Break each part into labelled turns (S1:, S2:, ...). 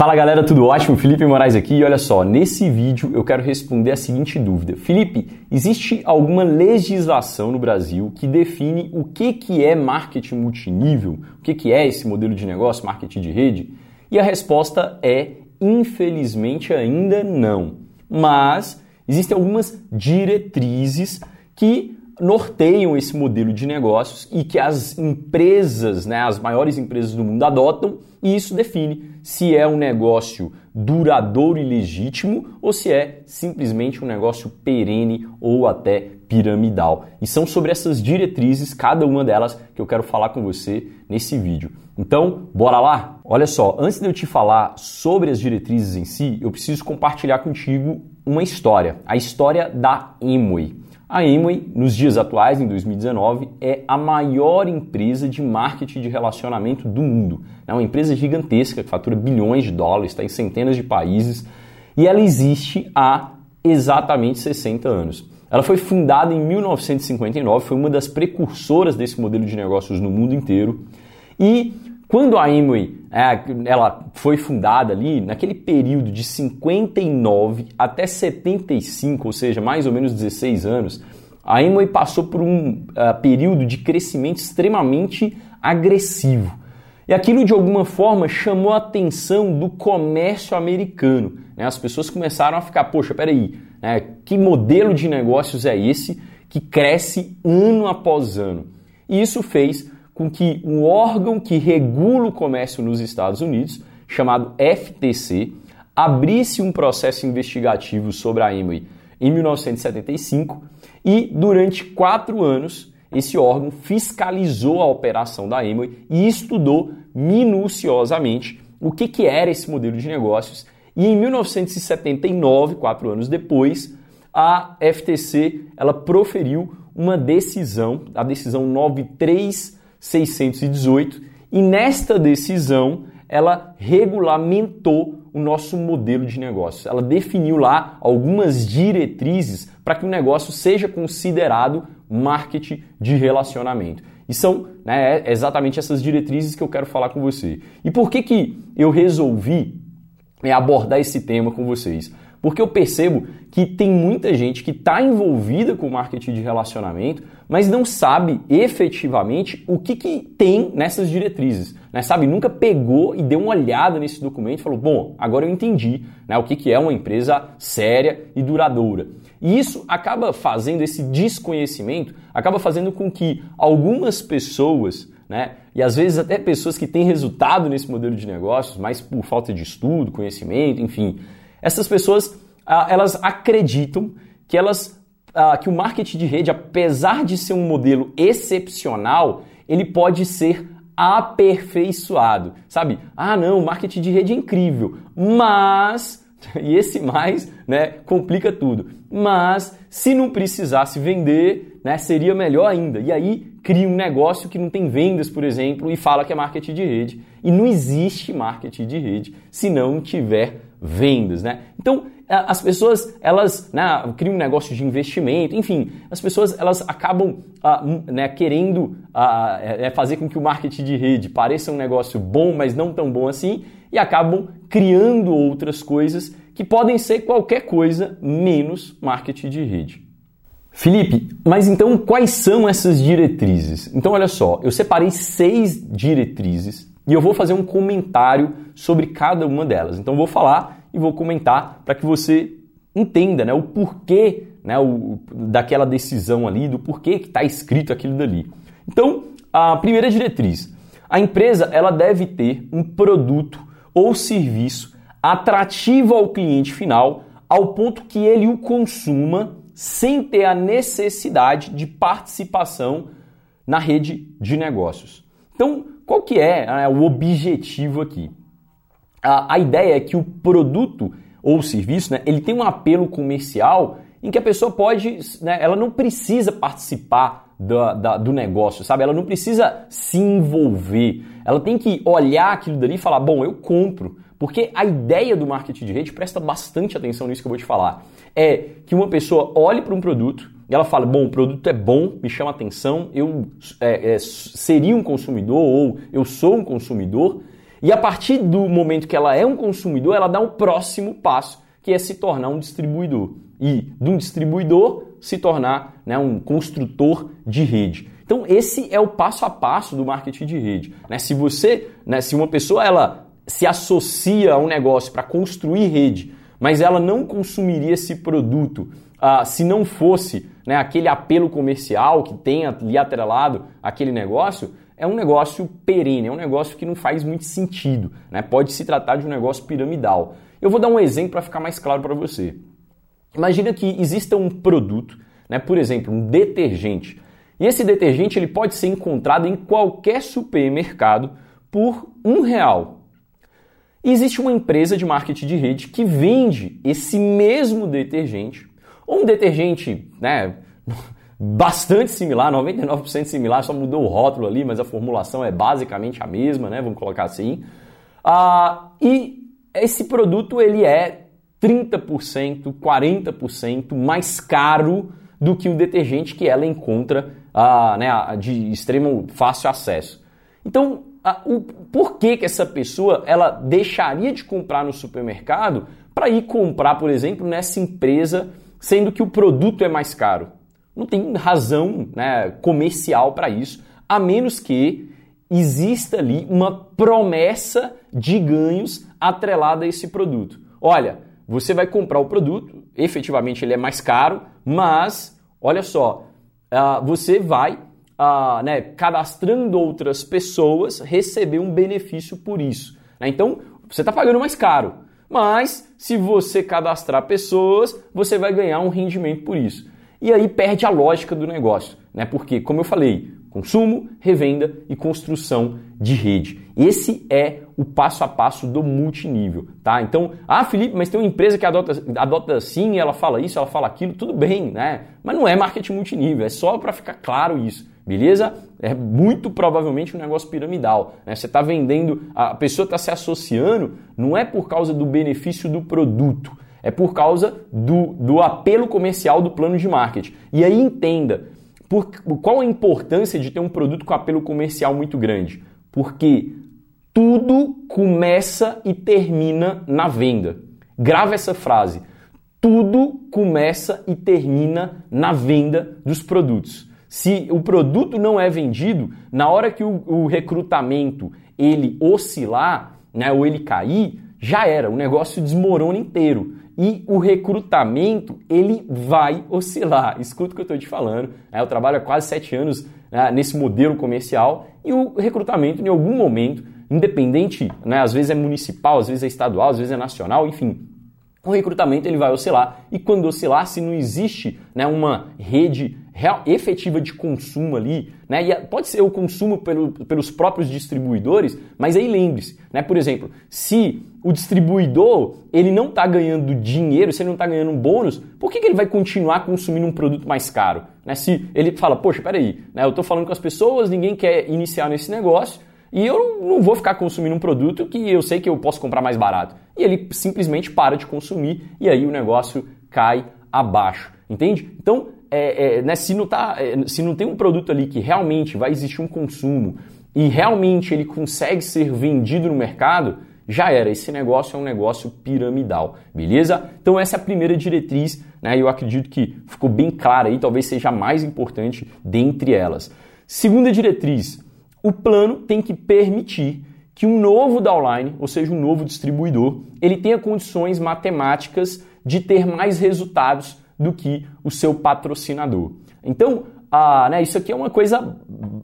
S1: Fala galera, tudo ótimo? Felipe Moraes aqui e olha só, nesse vídeo eu quero responder a seguinte dúvida. Felipe, existe alguma legislação no Brasil que define o que, que é marketing multinível? O que, que é esse modelo de negócio, marketing de rede? E a resposta é, infelizmente, ainda não. Mas existem algumas diretrizes que norteiam esse modelo de negócios e que as empresas, né, as maiores empresas do mundo adotam, e isso define se é um negócio duradouro e legítimo ou se é simplesmente um negócio perene ou até piramidal. E são sobre essas diretrizes, cada uma delas, que eu quero falar com você nesse vídeo. Então, bora lá? Olha só, antes de eu te falar sobre as diretrizes em si, eu preciso compartilhar contigo uma história, a história da Emway. A Amway, nos dias atuais, em 2019, é a maior empresa de marketing de relacionamento do mundo. É uma empresa gigantesca que fatura bilhões de dólares, está em centenas de países e ela existe há exatamente 60 anos. Ela foi fundada em 1959, foi uma das precursoras desse modelo de negócios no mundo inteiro e quando a Amway é, ela foi fundada ali, naquele período de 59 até 75, ou seja, mais ou menos 16 anos, a Amway passou por um uh, período de crescimento extremamente agressivo. E aquilo de alguma forma chamou a atenção do comércio americano. Né? As pessoas começaram a ficar, poxa, peraí, né? que modelo de negócios é esse que cresce ano após ano? E isso fez com que um órgão que regula o comércio nos Estados Unidos, chamado FTC, abrisse um processo investigativo sobre a Amway em 1975 e durante quatro anos esse órgão fiscalizou a operação da Amway e estudou minuciosamente o que, que era esse modelo de negócios. E em 1979, quatro anos depois, a FTC ela proferiu uma decisão, a decisão 93 618 e nesta decisão ela regulamentou o nosso modelo de negócio. Ela definiu lá algumas diretrizes para que o negócio seja considerado marketing de relacionamento. E são né, é exatamente essas diretrizes que eu quero falar com você. E por que, que eu resolvi é, abordar esse tema com vocês? Porque eu percebo que tem muita gente que está envolvida com marketing de relacionamento, mas não sabe efetivamente o que, que tem nessas diretrizes. Né? Sabe, nunca pegou e deu uma olhada nesse documento e falou: bom, agora eu entendi né, o que, que é uma empresa séria e duradoura. E isso acaba fazendo, esse desconhecimento, acaba fazendo com que algumas pessoas, né, e às vezes até pessoas que têm resultado nesse modelo de negócios, mas por falta de estudo, conhecimento, enfim, essas pessoas ah, elas acreditam que elas ah, que o marketing de rede, apesar de ser um modelo excepcional, ele pode ser aperfeiçoado, sabe? Ah, não, marketing de rede é incrível, mas e esse mais, né, complica tudo. Mas se não precisasse vender, né, seria melhor ainda. E aí cria um negócio que não tem vendas, por exemplo, e fala que é marketing de rede. E não existe marketing de rede se não tiver vendas, né? Então, as pessoas, elas né, criam um negócio de investimento, enfim, as pessoas, elas acabam uh, né, querendo uh, fazer com que o marketing de rede pareça um negócio bom, mas não tão bom assim, e acabam criando outras coisas que podem ser qualquer coisa menos marketing de rede. Felipe, mas então quais são essas diretrizes? Então, olha só, eu separei seis diretrizes e eu vou fazer um comentário sobre cada uma delas. Então, vou falar e vou comentar para que você entenda né, o porquê né, o, daquela decisão ali, do porquê que está escrito aquilo dali. Então, a primeira diretriz: a empresa ela deve ter um produto ou serviço atrativo ao cliente final, ao ponto que ele o consuma sem ter a necessidade de participação na rede de negócios. Então, qual que é né, o objetivo aqui? A, a, ideia é que o produto ou serviço, né, ele tem um apelo comercial em que a pessoa pode, né, ela não precisa participar do, da, do negócio, sabe? Ela não precisa se envolver. Ela tem que olhar aquilo dali e falar, bom, eu compro. Porque a ideia do marketing de rede, presta bastante atenção nisso que eu vou te falar, é que uma pessoa olhe para um produto e ela fala, bom, o produto é bom, me chama atenção, eu é, é, seria um consumidor ou eu sou um consumidor, E a partir do momento que ela é um consumidor, ela dá um próximo passo, que é se tornar um distribuidor. E de um distribuidor se tornar né, um construtor de rede. Então esse é o passo a passo do marketing de rede. Né? Se você, né, se uma pessoa ela se associa a um negócio para construir rede, mas ela não consumiria esse produto ah, se não fosse né, aquele apelo comercial que tem ali atrelado aquele negócio, é um negócio perene, é um negócio que não faz muito sentido. Né? Pode se tratar de um negócio piramidal. Eu vou dar um exemplo para ficar mais claro para você. Imagina que exista um produto, né, por exemplo, um detergente, e esse detergente ele pode ser encontrado em qualquer supermercado por um real. E existe uma empresa de marketing de rede que vende esse mesmo detergente, um detergente né, bastante similar, 99% similar, só mudou o rótulo ali, mas a formulação é basicamente a mesma, né, vamos colocar assim. Ah, e esse produto ele é 30%, 40% mais caro do que o detergente que ela encontra ah, né, de extremo fácil acesso. Então, a, o, por que, que essa pessoa ela deixaria de comprar no supermercado para ir comprar, por exemplo, nessa empresa, sendo que o produto é mais caro? Não tem razão né, comercial para isso, a menos que exista ali uma promessa de ganhos atrelada a esse produto. Olha, você vai comprar o produto, efetivamente ele é mais caro, mas olha só, uh, você vai uh, né, cadastrando outras pessoas receber um benefício por isso. Né? Então você está pagando mais caro, mas se você cadastrar pessoas, você vai ganhar um rendimento por isso. E aí perde a lógica do negócio, né? Porque, como eu falei, consumo, revenda e construção de rede. Esse é o passo a passo do multinível, tá? Então, ah, Felipe, mas tem uma empresa que adota, adota assim, ela fala isso, ela fala aquilo, tudo bem, né? Mas não é marketing multinível, é só para ficar claro isso, beleza? É muito provavelmente um negócio piramidal. Né? Você está vendendo, a pessoa está se associando, não é por causa do benefício do produto, é por causa do, do apelo comercial do plano de marketing. E aí entenda, por, qual a importância de ter um produto com apelo comercial muito grande? Porque tudo começa e termina na venda. Grava essa frase. Tudo começa e termina na venda dos produtos. Se o produto não é vendido, na hora que o, o recrutamento ele oscilar, né, ou ele cair, já era, o negócio desmorona inteiro e o recrutamento ele vai oscilar. Escuta o que eu estou te falando. Né? Eu trabalho há quase sete anos né, nesse modelo comercial e o recrutamento, em algum momento, independente, né, às vezes é municipal, às vezes é estadual, às vezes é nacional, enfim, o recrutamento ele vai oscilar e quando oscilar, se não existe né, uma rede real, efetiva de consumo ali, né, e pode ser o consumo pelo, pelos próprios distribuidores, mas aí lembre-se, né, por exemplo, se o distribuidor ele não está ganhando dinheiro, se ele não está ganhando um bônus, por que, que ele vai continuar consumindo um produto mais caro? Né, se ele fala, poxa, peraí, né, eu estou falando com as pessoas, ninguém quer iniciar nesse negócio, e eu não vou ficar consumindo um produto que eu sei que eu posso comprar mais barato. E ele simplesmente para de consumir e aí o negócio cai abaixo. Entende? Então, é, é, né, se, não tá, é, se não tem um produto ali que realmente vai existir um consumo e realmente ele consegue ser vendido no mercado, já era. Esse negócio é um negócio piramidal, beleza? Então essa é a primeira diretriz, né? Eu acredito que ficou bem clara aí, talvez seja a mais importante dentre elas. Segunda diretriz, o plano tem que permitir que um novo downline, ou seja, um novo distribuidor, ele tenha condições matemáticas de ter mais resultados do que o seu patrocinador. Então, ah, né, isso aqui é uma coisa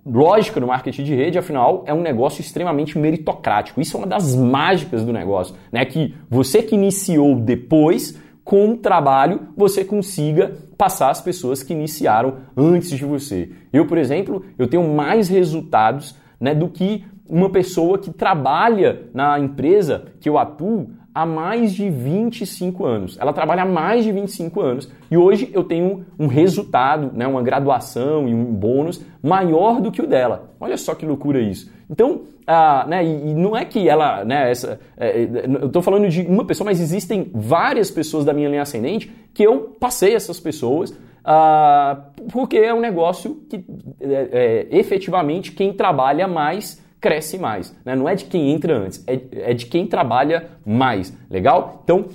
S1: lógica no marketing de rede, afinal, é um negócio extremamente meritocrático. Isso é uma das mágicas do negócio, né? Que você que iniciou depois, com o trabalho, você consiga passar as pessoas que iniciaram antes de você. Eu, por exemplo, eu tenho mais resultados né, do que uma pessoa que trabalha na empresa que eu atuo há mais de 25 anos. Ela trabalha há mais de 25 anos e hoje eu tenho um resultado, né, uma graduação e um bônus maior do que o dela. Olha só que loucura isso. Então, ah, né, e, não é que ela, né, essa, é, é eu estou falando de uma pessoa, mas existem várias pessoas da minha linha ascendente que eu passei essas pessoas ah, porque é um negócio que é, é, efetivamente quem trabalha mais cresce mais. Né? Não é de quem entra antes, é, é de quem trabalha mais. Legal? Então,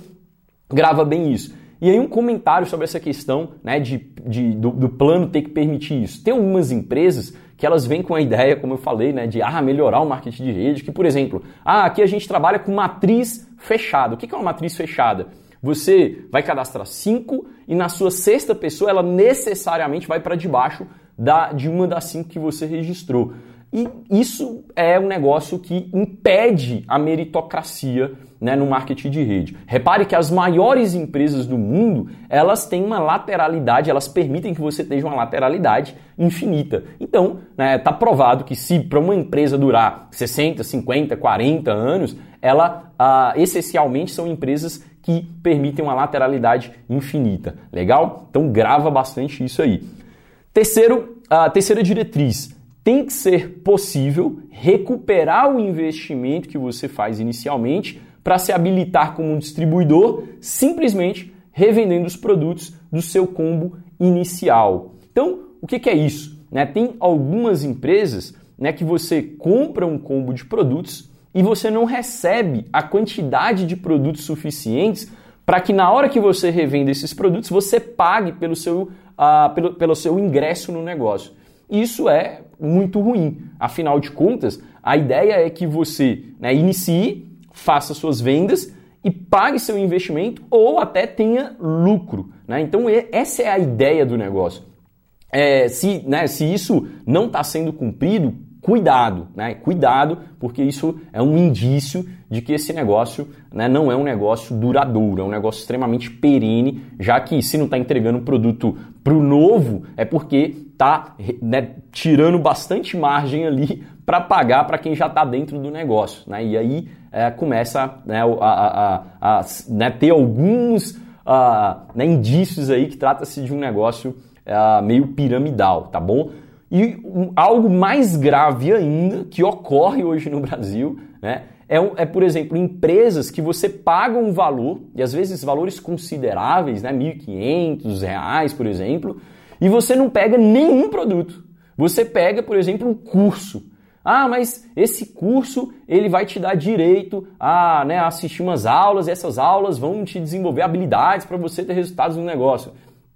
S1: grava bem isso. E aí um comentário sobre essa questão né, de, de do, do, plano ter que permitir isso. Tem algumas empresas que elas vêm com a ideia, como eu falei, né, de ah, melhorar o marketing de rede, que, por exemplo, ah, aqui a gente trabalha com matriz fechada. O que é uma matriz fechada? Você vai cadastrar cinco e na sua sexta pessoa ela necessariamente vai para debaixo da, de uma das cinco que você registrou. E isso é um negócio que impede a meritocracia né, no marketing de rede. Repare que as maiores empresas do mundo, elas têm uma lateralidade, elas permitem que você tenha uma lateralidade infinita. Então, está né, tá provado que se para uma empresa durar 60, 50, 40 anos, ela ah, essencialmente são empresas que permitem uma lateralidade infinita. Legal? Então grava bastante isso aí. Terceiro, a terceira diretriz tem que ser possível recuperar o investimento que você faz inicialmente para se habilitar como um distribuidor, simplesmente revendendo os produtos do seu combo inicial. Então, o que, é isso? Né, tem algumas empresas né, que você compra um combo de produtos e você não recebe a quantidade de produtos suficientes para que na hora que você revenda esses produtos, você pague pelo seu, uh, pelo, pelo seu ingresso no negócio. Isso é muito ruim. Afinal de contas, a ideia é que você né, inicie, faça suas vendas e pague seu investimento ou até tenha lucro. Né? Então, essa é a ideia do negócio. É, se, né, se isso não está sendo cumprido, cuidado, né? Cuidado, porque isso é um indício de que esse negócio né, não é um negócio duradouro, é um negócio extremamente perene, já que se não está entregando produto para o novo, é porque está né, tirando bastante margem ali para pagar para quem já está dentro do negócio. Né? E aí é, começa né, a, a, a, a né, ter alguns né, indícios aí que trata-se de um negócio é, meio piramidal, tá bom? E algo mais grave ainda que ocorre hoje no Brasil, né? É, é, por exemplo, empresas que você paga um valor, e às vezes valores consideráveis, né? R$ 1.500, por exemplo, e você não pega nenhum produto. Você pega, por exemplo, um curso. Ah, mas esse curso ele vai te dar direito a né, assistir umas aulas, e essas aulas vão te desenvolver habilidades para você ter resultados no negócio.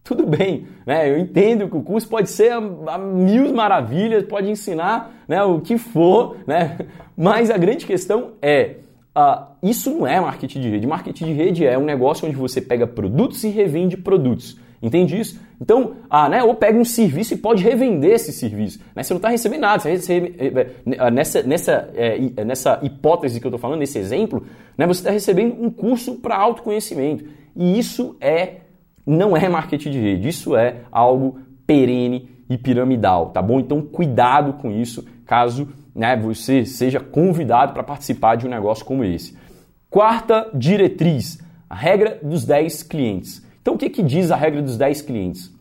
S1: Tudo bem, né? Eu entendo que o curso pode ser a, a mil maravilhas, pode ensinar né, o que for, né? Mas a grande questão é, uh, isso não é marketing de rede. Marketing de rede é um negócio onde você pega produtos e revende produtos. Entende isso? Então, ah, né, ou pega um serviço e pode revender esse serviço. Né? Você não está recebendo nada. Recebe, eh, eh, nessa, nessa, é, nessa hipótese que eu estou falando, nesse exemplo, né, você está recebendo um curso para autoconhecimento. E isso é não é marketing de rede, isso é algo perene e piramidal, tá bom? Então cuidado com isso, caso né, você seja convidado para participar de um negócio como esse. Quarta diretriz, a regra dos 10 clientes. Então o que, que diz a regra dos 10 clientes?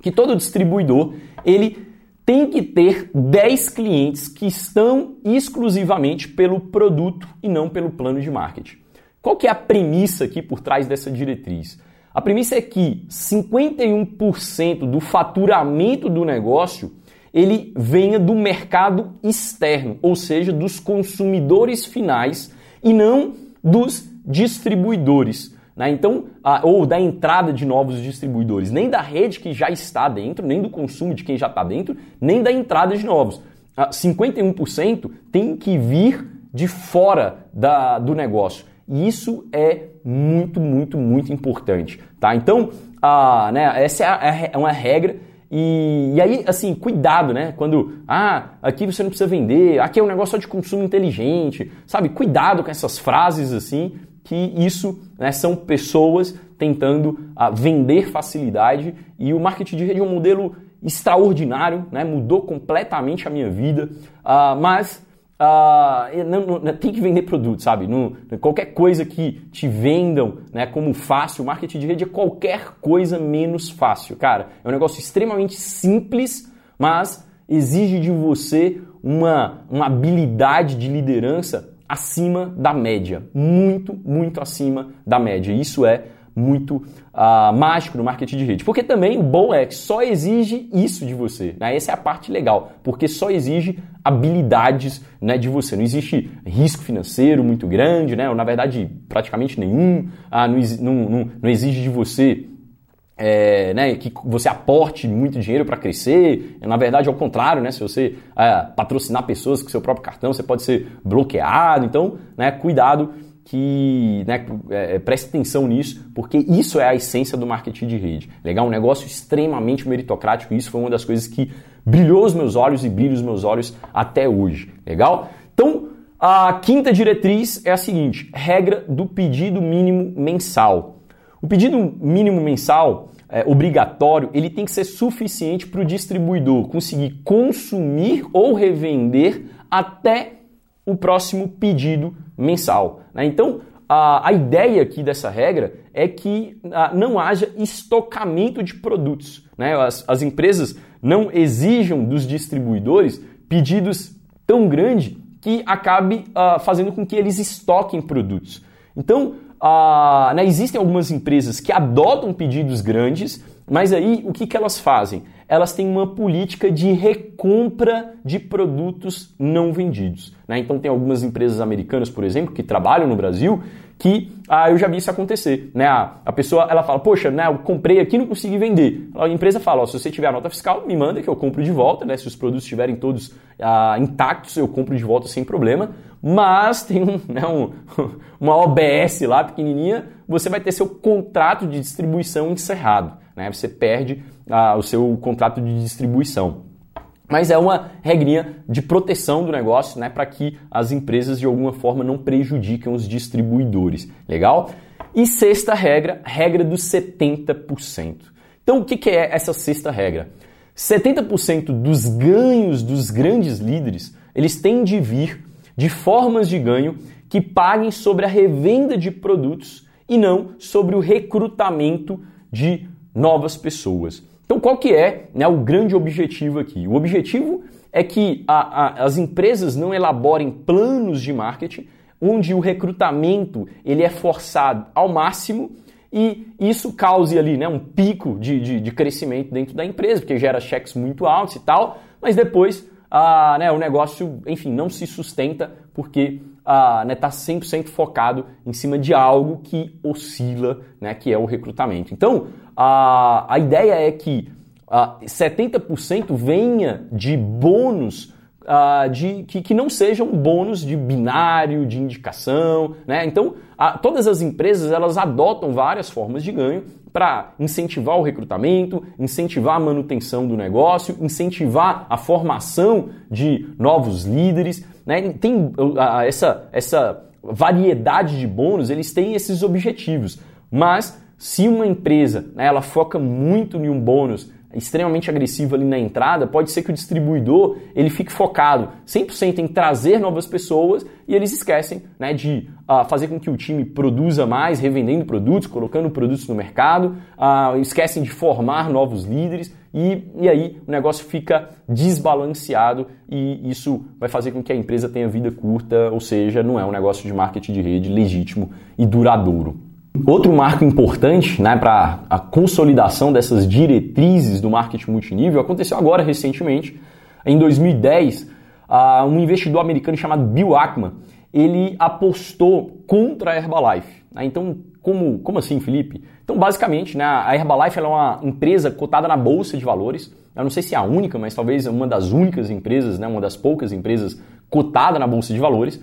S1: Que todo distribuidor, ele tem que ter 10 clientes que estão exclusivamente pelo produto e não pelo plano de marketing. Qual que é a premissa aqui por trás dessa diretriz? A premissa é que 51% do faturamento do negócio ele venha do mercado externo, ou seja, dos consumidores finais e não dos distribuidores. Né? Então, a, ou da entrada de novos distribuidores, nem da rede que já está dentro, nem do consumo de quem já está dentro, nem da entrada de novos. A 51% tem que vir de fora da, do negócio. E isso é muito, muito, muito importante, tá? Então, a, né, essa é, é uma regra e, e, aí, assim, cuidado, né? Quando, ah, aqui você não precisa vender, aqui é um negócio só de consumo inteligente, sabe? Cuidado com essas frases assim, que isso né, são pessoas tentando ah, vender facilidade e o marketing de rede é um modelo extraordinário, né? Mudou completamente a minha vida, ah, mas Uh, tem que vender produto, sabe? Não, qualquer coisa que te vendam né, como fácil, marketing de rede é qualquer coisa menos fácil. Cara, é um negócio extremamente simples, mas exige de você uma, uma habilidade de liderança acima da média. Muito, muito acima da média. Isso é muito uh, mágico no marketing de rede. Porque também o bom é que só exige isso de você. Né? Essa é a parte legal, porque só exige habilidades né, de você. Não existe risco financeiro muito grande, né, ou na verdade praticamente nenhum. Ah, não, não, não, não exige de você é, né, que você aporte muito dinheiro para crescer. Na verdade, ao contrário, né, se você é, patrocinar pessoas com seu próprio cartão, você pode ser bloqueado. Então, né, cuidado que né, é, preste atenção nisso, porque isso é a essência do marketing de rede. Legal? Um negócio extremamente meritocrático. Isso foi uma das coisas que brilhou os meus olhos e brilha os meus olhos até hoje. Legal? Então, a quinta diretriz é a seguinte: regra do pedido mínimo mensal. O pedido mínimo mensal é, obrigatório ele tem que ser suficiente para o distribuidor conseguir consumir ou revender até o próximo pedido mensal. Né? Então, a, a, ideia aqui dessa regra é que a, não haja estocamento de produtos. Né? As, as empresas não exijam dos distribuidores pedidos tão grandes que acabe uh, fazendo com que eles estoquem produtos. Então, ah, né, existem algumas empresas que adotam pedidos grandes, mas aí o que, que elas fazem? Elas têm uma política de recompra de produtos não vendidos. Né? Então tem algumas empresas americanas, por exemplo, que trabalham no Brasil, que ah, eu já vi isso acontecer. Né? A, a pessoa ela fala, poxa, né, eu comprei aqui não consegui vender. A empresa fala, ó, se você tiver a nota fiscal, me manda que eu compro de volta. Né? Se os produtos estiverem todos ah, intactos, eu compro de volta sem problema mas tem um, né, um, uma OBS lá pequenininha, você vai ter seu contrato de distribuição encerrado. Né? Você perde ah, o seu contrato de distribuição. Mas é uma regrinha de proteção do negócio né, para que as empresas de alguma forma não prejudiquem os distribuidores. Legal? E sexta regra, regra dos 70%. Então o que, que é essa sexta regra? 70% dos ganhos dos grandes líderes eles têm de vir de formas de ganho que paguem sobre a revenda de produtos e não sobre o recrutamento de novas pessoas. Então, qual que é né, o grande objetivo aqui? O objetivo é que a, a, as empresas não elaborem planos de marketing onde o recrutamento ele é forçado ao máximo e isso cause ali né, um pico de, de, de crescimento dentro da empresa, porque gera cheques muito altos e tal, mas depois ah, né, o negócio, enfim, não se sustenta porque está ah, né, tá 100% focado em cima de algo que oscila, né, que é o recrutamento. Então, a, a ideia é que ah, 70% venha de bônus Uh, de, que, que, não sejam bônus de binário, de indicação. Né? Então, uh, todas as empresas elas adotam várias formas de ganho para incentivar o recrutamento, incentivar a manutenção do negócio, incentivar a formação de novos líderes. Né? Tem essa, essa variedade de bônus, eles têm esses objetivos. Mas se uma empresa né, ela foca muito em um bônus extremamente agressivo ali na entrada, pode ser que o distribuidor ele fique focado 100% em trazer novas pessoas e eles esquecem né, de uh, fazer com que o time produza mais, revendendo produtos, colocando produtos no mercado, uh, esquecem de formar novos líderes e, e aí o negócio fica desbalanceado e isso vai fazer com que a empresa tenha vida curta, ou seja, não é um negócio de marketing de rede legítimo e duradouro. Outro marco importante né, para a consolidação dessas diretrizes do marketing multinível aconteceu agora recentemente. Em 2010, uh, um investidor americano chamado Bill Ackman ele apostou contra a Herbalife. Né? Então, como, como assim, Felipe? Então, basicamente, né, a Herbalife é uma empresa cotada na bolsa de valores. Eu não sei se é a única, mas talvez uma das únicas empresas, né, uma das poucas empresas cotada na bolsa de valores.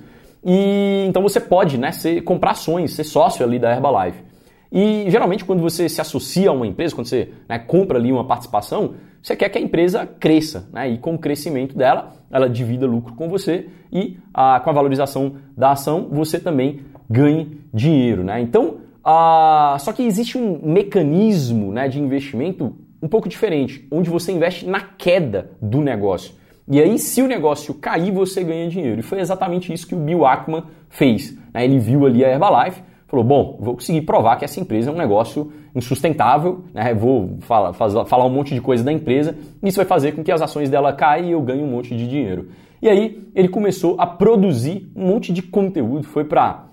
S1: E então você pode né, ser, comprar ações, ser sócio ali da Herbalife. E geralmente quando você se associa a uma empresa, quando você né, compra ali uma participação, você quer que a empresa cresça. Né? E com o crescimento dela, ela divida lucro com você e a, com a valorização da ação, você também ganhe dinheiro. Né? Então, a, só que existe um mecanismo né, de investimento um pouco diferente, onde você investe na queda do negócio. E aí, se o negócio cair, você ganha dinheiro. E foi exatamente isso que o Bill Ackman fez. Né? Ele viu ali a Herbalife, falou: bom, vou conseguir provar que essa empresa é um negócio insustentável, né? vou falar, falar um monte de coisa da empresa, isso vai fazer com que as ações dela caiam e eu ganhe um monte de dinheiro. E aí ele começou a produzir um monte de conteúdo, foi para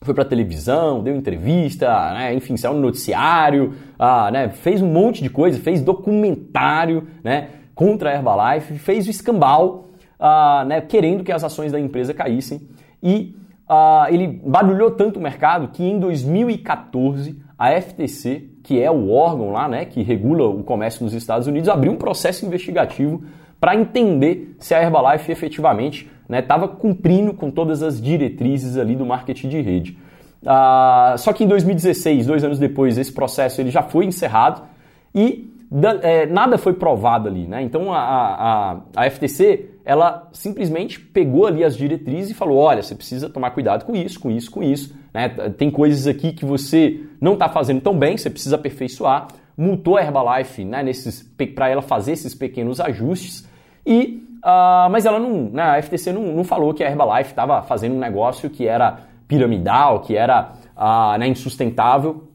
S1: foi para televisão, deu entrevista, né? enfim, saiu no noticiário, ah, né? fez um monte de coisa, fez documentário, né? Contra a Herbalife, fez o escambau uh, né, querendo que as ações da empresa caíssem. E uh, ele barulhou tanto o mercado que em 2014 a FTC, que é o órgão lá né, que regula o comércio nos Estados Unidos, abriu um processo investigativo para entender se a Herbalife efetivamente estava né, cumprindo com todas as diretrizes ali do marketing de rede. Uh, só que em 2016, dois anos depois, esse processo ele já foi encerrado e nada foi provado ali. Né? Então a, a, a FTC ela simplesmente pegou ali as diretrizes e falou: olha, você precisa tomar cuidado com isso, com isso, com isso. Né? Tem coisas aqui que você não está fazendo tão bem, você precisa aperfeiçoar. Multou a Herbalife né, para ela fazer esses pequenos ajustes. E, uh, mas ela não, né, a FTC não, não falou que a Herbalife estava fazendo um negócio que era piramidal, que era uh, né, insustentável.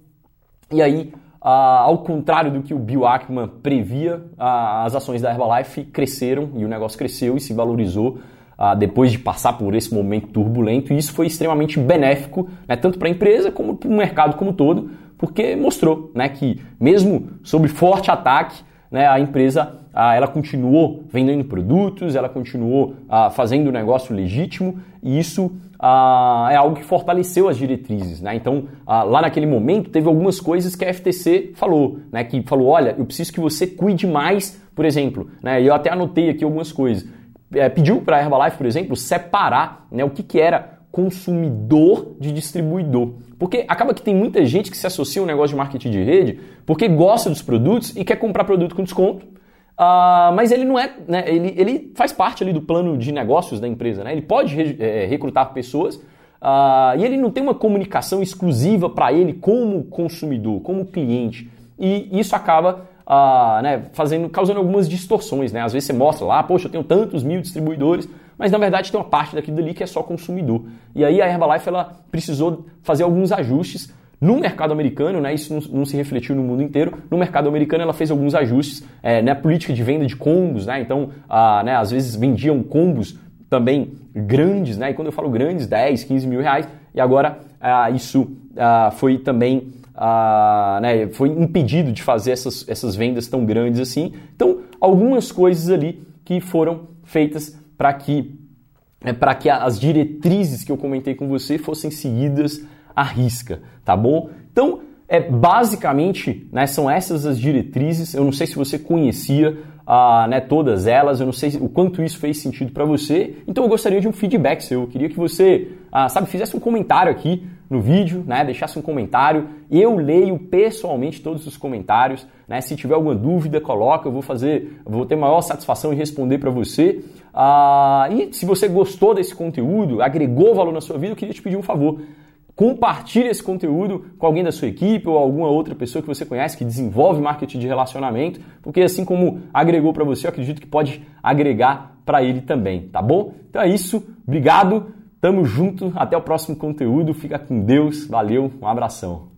S1: E aí Uh, ao contrário do que o Bill Ackman previa, uh, as ações da Herbalife cresceram e o negócio cresceu e se valorizou uh, depois de passar por esse momento turbulento. E isso foi extremamente benéfico, né, tanto para a empresa como para o mercado como todo, porque mostrou né, que, mesmo sob forte ataque, né, a empresa ela continuou vendendo produtos, ela continuou fazendo o negócio legítimo e isso ah, é algo que fortaleceu as diretrizes. Né? Então, ah, lá naquele momento, teve algumas coisas que a FTC falou, né? que falou, olha, eu preciso que você cuide mais, por exemplo, né? eu até anotei aqui algumas coisas. É, pediu para a Herbalife, por exemplo, separar né, o que, que era consumidor de distribuidor. Porque acaba que tem muita gente que se associa ao negócio de marketing de rede porque gosta dos produtos e quer comprar produto com desconto Uh, mas ele não é, né, ele, ele faz parte ali do plano de negócios da empresa, né? Ele pode re, é, recrutar pessoas uh, e ele não tem uma comunicação exclusiva para ele como consumidor, como cliente. E isso acaba uh, né, fazendo, causando algumas distorções, né? Às vezes você mostra lá, poxa, eu tenho tantos mil distribuidores, mas na verdade tem uma parte daquilo ali que é só consumidor. E aí a Herbalife ela precisou fazer alguns ajustes no mercado americano, né, isso não, não, se refletiu no mundo inteiro, no mercado americano ela fez alguns ajustes é, na política de venda de combos, né, então ah, né, às vezes vendiam combos também grandes, né, e quando eu falo grandes, 10, 15 mil reais, e agora ah, isso ah, foi também né, foi impedido de fazer essas, essas vendas tão grandes assim. Então, algumas coisas ali que foram feitas para que, é, para que as diretrizes que eu comentei com você fossem seguidas arrisca, tá bom? Então, é basicamente, né, são essas as diretrizes. Eu não sei se você conhecia ah, né, todas elas, eu não sei o quanto isso fez sentido para você. Então, eu gostaria de um feedback seu. Eu queria que você, ah, sabe, fizesse um comentário aqui no vídeo, né, deixasse um comentário. Eu leio pessoalmente todos os comentários. Né, se tiver alguma dúvida, coloca. Eu vou fazer, vou ter maior satisfação em responder para você. Ah, e se você gostou desse conteúdo, agregou valor na sua vida, eu queria te pedir um favor. Compartilhe esse conteúdo com alguém da sua equipe ou alguma outra pessoa que você conhece que desenvolve marketing de relacionamento, porque assim como agregou para você, eu acredito que pode agregar para ele também, tá bom? Então é isso, obrigado, tamo junto, até o próximo conteúdo, fica com Deus, valeu, um abração.